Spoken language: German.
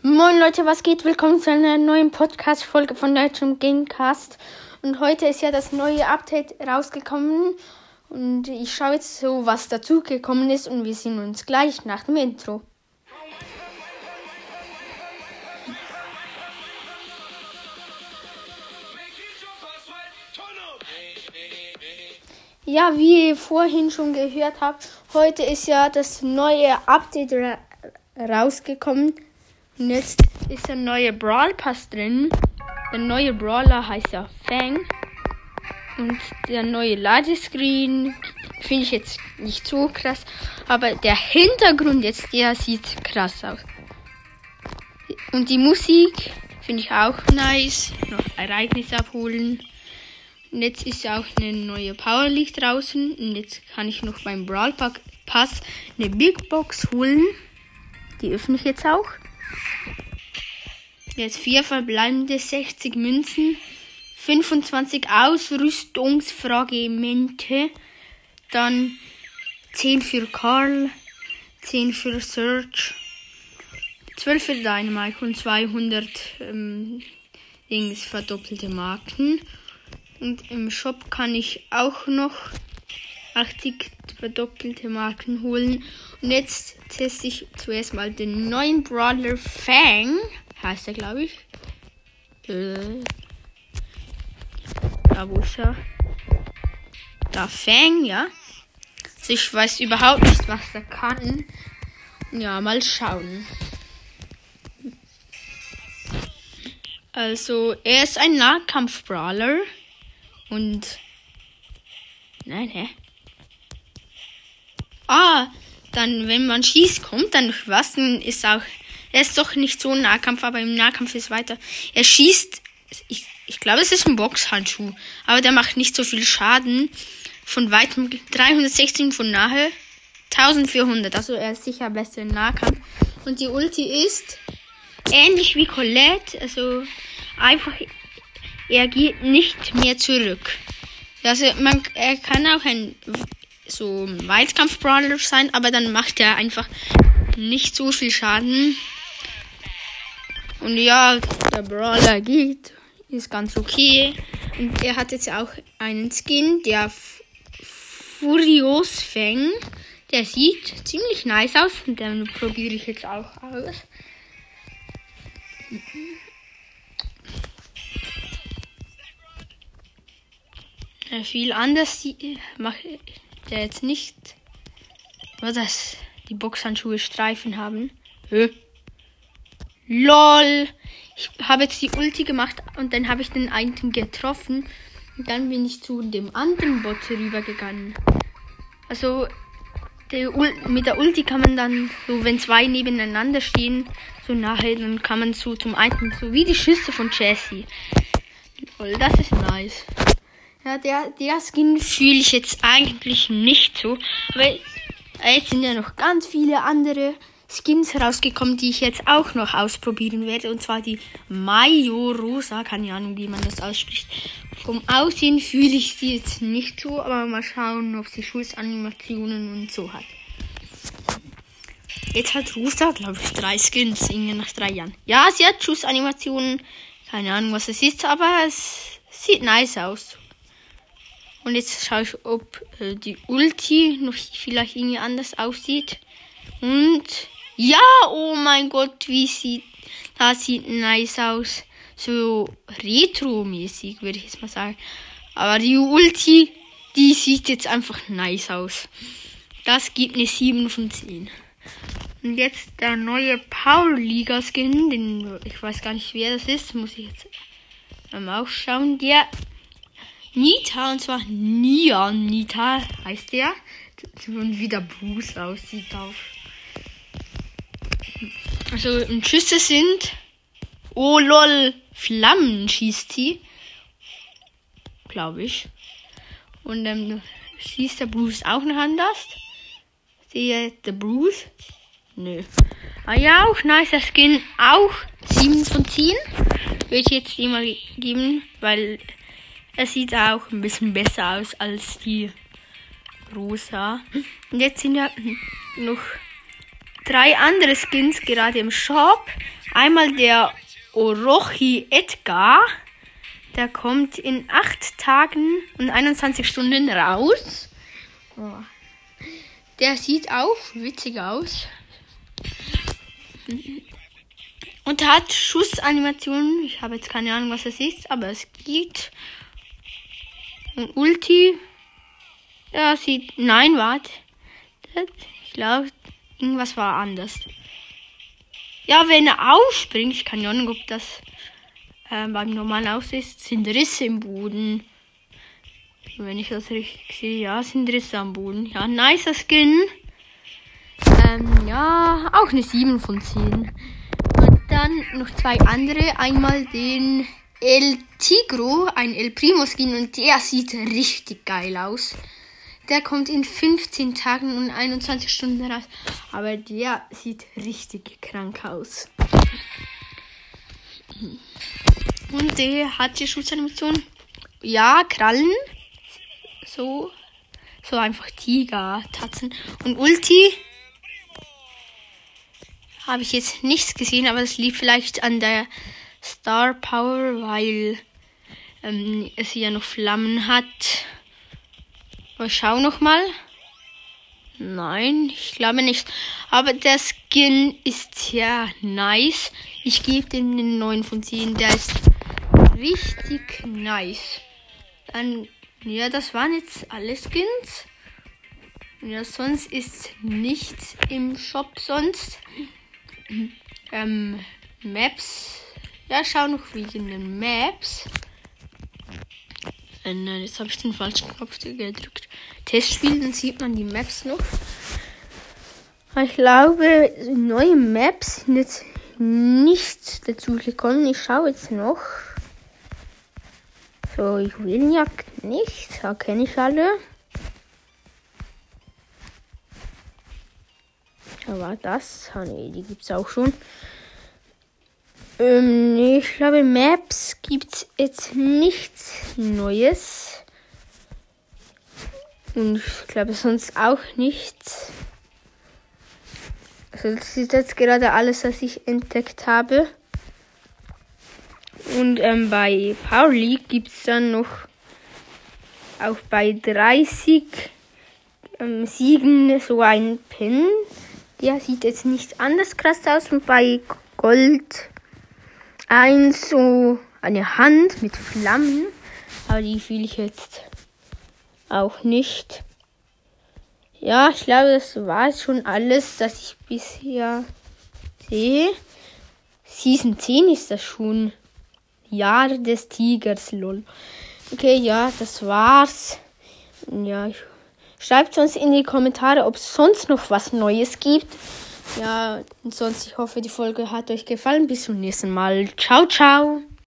Moin Leute, was geht? Willkommen zu einer neuen Podcast-Folge von Deutschem Gamecast. Und heute ist ja das neue Update rausgekommen. Und ich schaue jetzt so, was dazugekommen ist. Und wir sehen uns gleich nach dem Intro. Ja, wie ihr vorhin schon gehört habt, heute ist ja das neue Update ra rausgekommen. Und jetzt ist der neue Brawl Pass drin. Der neue Brawler heißt ja Fang. Und der neue Ladescreen finde ich jetzt nicht so krass. Aber der Hintergrund jetzt, der sieht krass aus. Und die Musik finde ich auch nice. Noch Ereignis abholen. Und jetzt ist auch eine neue Power League draußen. Und jetzt kann ich noch beim Brawl Pass eine Big Box holen. Die öffne ich jetzt auch. Jetzt vier verbleibende 60 Münzen, 25 Ausrüstungsfragmente, dann 10 für Karl, 10 für Search, 12 für Dynamite und 200 ähm, Dings verdoppelte Marken. Und im Shop kann ich auch noch 80 verdoppelte Marken holen. Und jetzt teste ich zuerst mal den neuen Brawler Fang heißt er, glaube ich. Äh, da, wo ist er? Da, Fang, ja. Also ich weiß überhaupt nicht, was er kann. Ja, mal schauen. Also, er ist ein Nahkampf-Brawler. Und. Nein, hä? Ah, dann, wenn man schießt, kommt dann was, dann ist auch er ist doch nicht so ein Nahkampf, aber im Nahkampf ist weiter. Er schießt, ich, ich glaube, es ist ein Boxhandschuh, aber der macht nicht so viel Schaden. Von weitem 316 von nahe, 1400. Also er ist sicher besser im Nahkampf. Und die Ulti ist ähnlich wie Colette, also einfach, er geht nicht mehr zurück. Also man, er kann auch ein so Weitkampf-Brawler sein, aber dann macht er einfach nicht so viel Schaden. Und ja, der Brawler geht, ist ganz okay. Und er hat jetzt auch einen Skin, der Furios Fang. Der sieht ziemlich nice aus und den probiere ich jetzt auch aus. Ja, viel anders macht der jetzt nicht. Was das? Die Boxhandschuhe Streifen haben. Hä? LOL. Ich habe jetzt die Ulti gemacht und dann habe ich den einen getroffen. Und dann bin ich zu dem anderen Bot rübergegangen. Also mit der Ulti kann man dann, so wenn zwei nebeneinander stehen, so nachher, dann kann man so zum einen, so wie die Schüsse von Jessie. Lol, das ist nice. Ja, der, der Skin fühle ich jetzt eigentlich nicht so. Aber jetzt sind ja noch ganz viele andere Skins rausgekommen, die ich jetzt auch noch ausprobieren werde. Und zwar die Mayo Rosa. Keine Ahnung, wie man das ausspricht. Vom Aussehen fühle ich sie jetzt nicht so, aber mal schauen, ob sie Schussanimationen und so hat. Jetzt hat Rosa, glaube ich, drei Skins, irgendwie nach drei Jahren. Ja, sie hat Schussanimationen. Keine Ahnung, was es ist, aber es sieht nice aus. Und jetzt schaue ich, ob äh, die Ulti noch vielleicht irgendwie anders aussieht. Und ja, oh mein Gott, wie sieht das sieht nice aus. So retro-mäßig, würde ich jetzt mal sagen. Aber die Ulti, die sieht jetzt einfach nice aus. Das gibt eine 7 von 10. Und jetzt der neue Power Liga Skin, den ich weiß gar nicht wer das ist, muss ich jetzt mal aufschauen. Der Nita, und zwar Nia Nita heißt der. Und wie der Bruce aussieht auch. Also Schüsse sind. Oh lol. Flammen schießt sie. Glaube ich. Und dann ähm, schießt der Bruce auch noch anders. Sehe der Bruce. Nö. Ah ja, auch nice. Der Skin auch 7 von 10. Würde ich jetzt immer geben, weil er sieht auch ein bisschen besser aus als die rosa. Und jetzt sind ja noch drei andere Skins gerade im Shop. Einmal der Orochi Edgar. Der kommt in 8 Tagen und 21 Stunden raus. Oh. Der sieht auch witzig aus. Und hat Schussanimationen. Ich habe jetzt keine Ahnung, was es ist, aber es gibt. Und Ulti. Ja, sieht. Nein, warte. Ich glaube, irgendwas war anders. Ja, wenn er aufspringt, ich kann ja nicht, ob das äh, beim normalen Aus ist, sind Risse im Boden. Wenn ich das richtig sehe, ja, sind Risse am Boden. Ja, nicer Skin. Ähm, ja, auch eine 7 von 10. Und dann noch zwei andere. Einmal den El Tigro, ein El Primo Skin und der sieht richtig geil aus. Der kommt in 15 Tagen und 21 Stunden raus. Aber der sieht richtig krank aus. Und der hat die Schutzanimation. Ja, Krallen. So. So einfach Tiger, Tatzen. Und Ulti. Habe ich jetzt nichts gesehen, aber das liegt vielleicht an der Star Power, weil ähm, es ja noch Flammen hat. Aber schau noch mal. Nein, ich glaube nicht. Aber der Skin ist ja nice. Ich gebe den den 9 von 10. Der ist richtig nice. Dann, ja, das waren jetzt alle Skins. Ja, sonst ist nichts im Shop sonst. Ähm, Maps. Ja, schau noch wegen den Maps. Äh, nein, jetzt habe ich den falschen Knopf gedrückt. Testspiel, dann sieht man die Maps noch. Ich glaube, neue Maps sind jetzt nicht dazu gekommen. Ich schaue jetzt noch. So, ich will ja nicht. Da kenne ich alle. Aber das, ah nee, die gibt es auch schon. Ähm, nee, ich glaube, Maps gibt es jetzt nichts Neues. Und ich glaube sonst auch nichts. Also das ist jetzt gerade alles, was ich entdeckt habe. Und ähm, bei Power League gibt es dann noch auch bei 30 ähm, Siegen so ein Pin. Der sieht jetzt nicht anders krass aus. Und bei Gold eins so eine Hand mit Flammen. Aber die fühle ich jetzt auch nicht. Ja, ich glaube, das war schon alles, das ich bisher sehe. Season 10 ist das schon. Jahr des Tigers, lol. Okay, ja, das war's. Ja, schreibt uns in die Kommentare, ob es sonst noch was Neues gibt. Ja, und sonst, ich hoffe, die Folge hat euch gefallen. Bis zum nächsten Mal. Ciao, ciao.